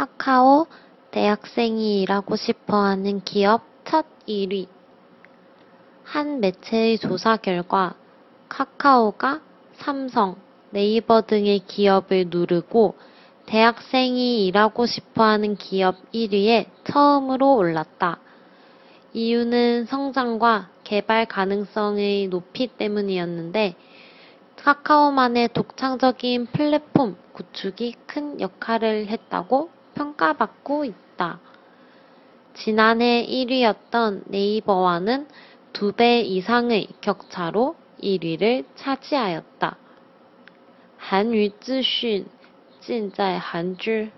카카오 대학생이 일하고 싶어 하는 기업 첫 1위. 한 매체의 조사 결과 카카오가 삼성, 네이버 등의 기업을 누르고 대학생이 일하고 싶어 하는 기업 1위에 처음으로 올랐다. 이유는 성장과 개발 가능성의 높이 때문이었는데 카카오만의 독창적인 플랫폼 구축이 큰 역할을 했다고 평가받고 있다. 지난해 1위였던 네이버와는 두 배 이상의 격차로 1위를 차지하였다. 韩语资讯尽在韩知。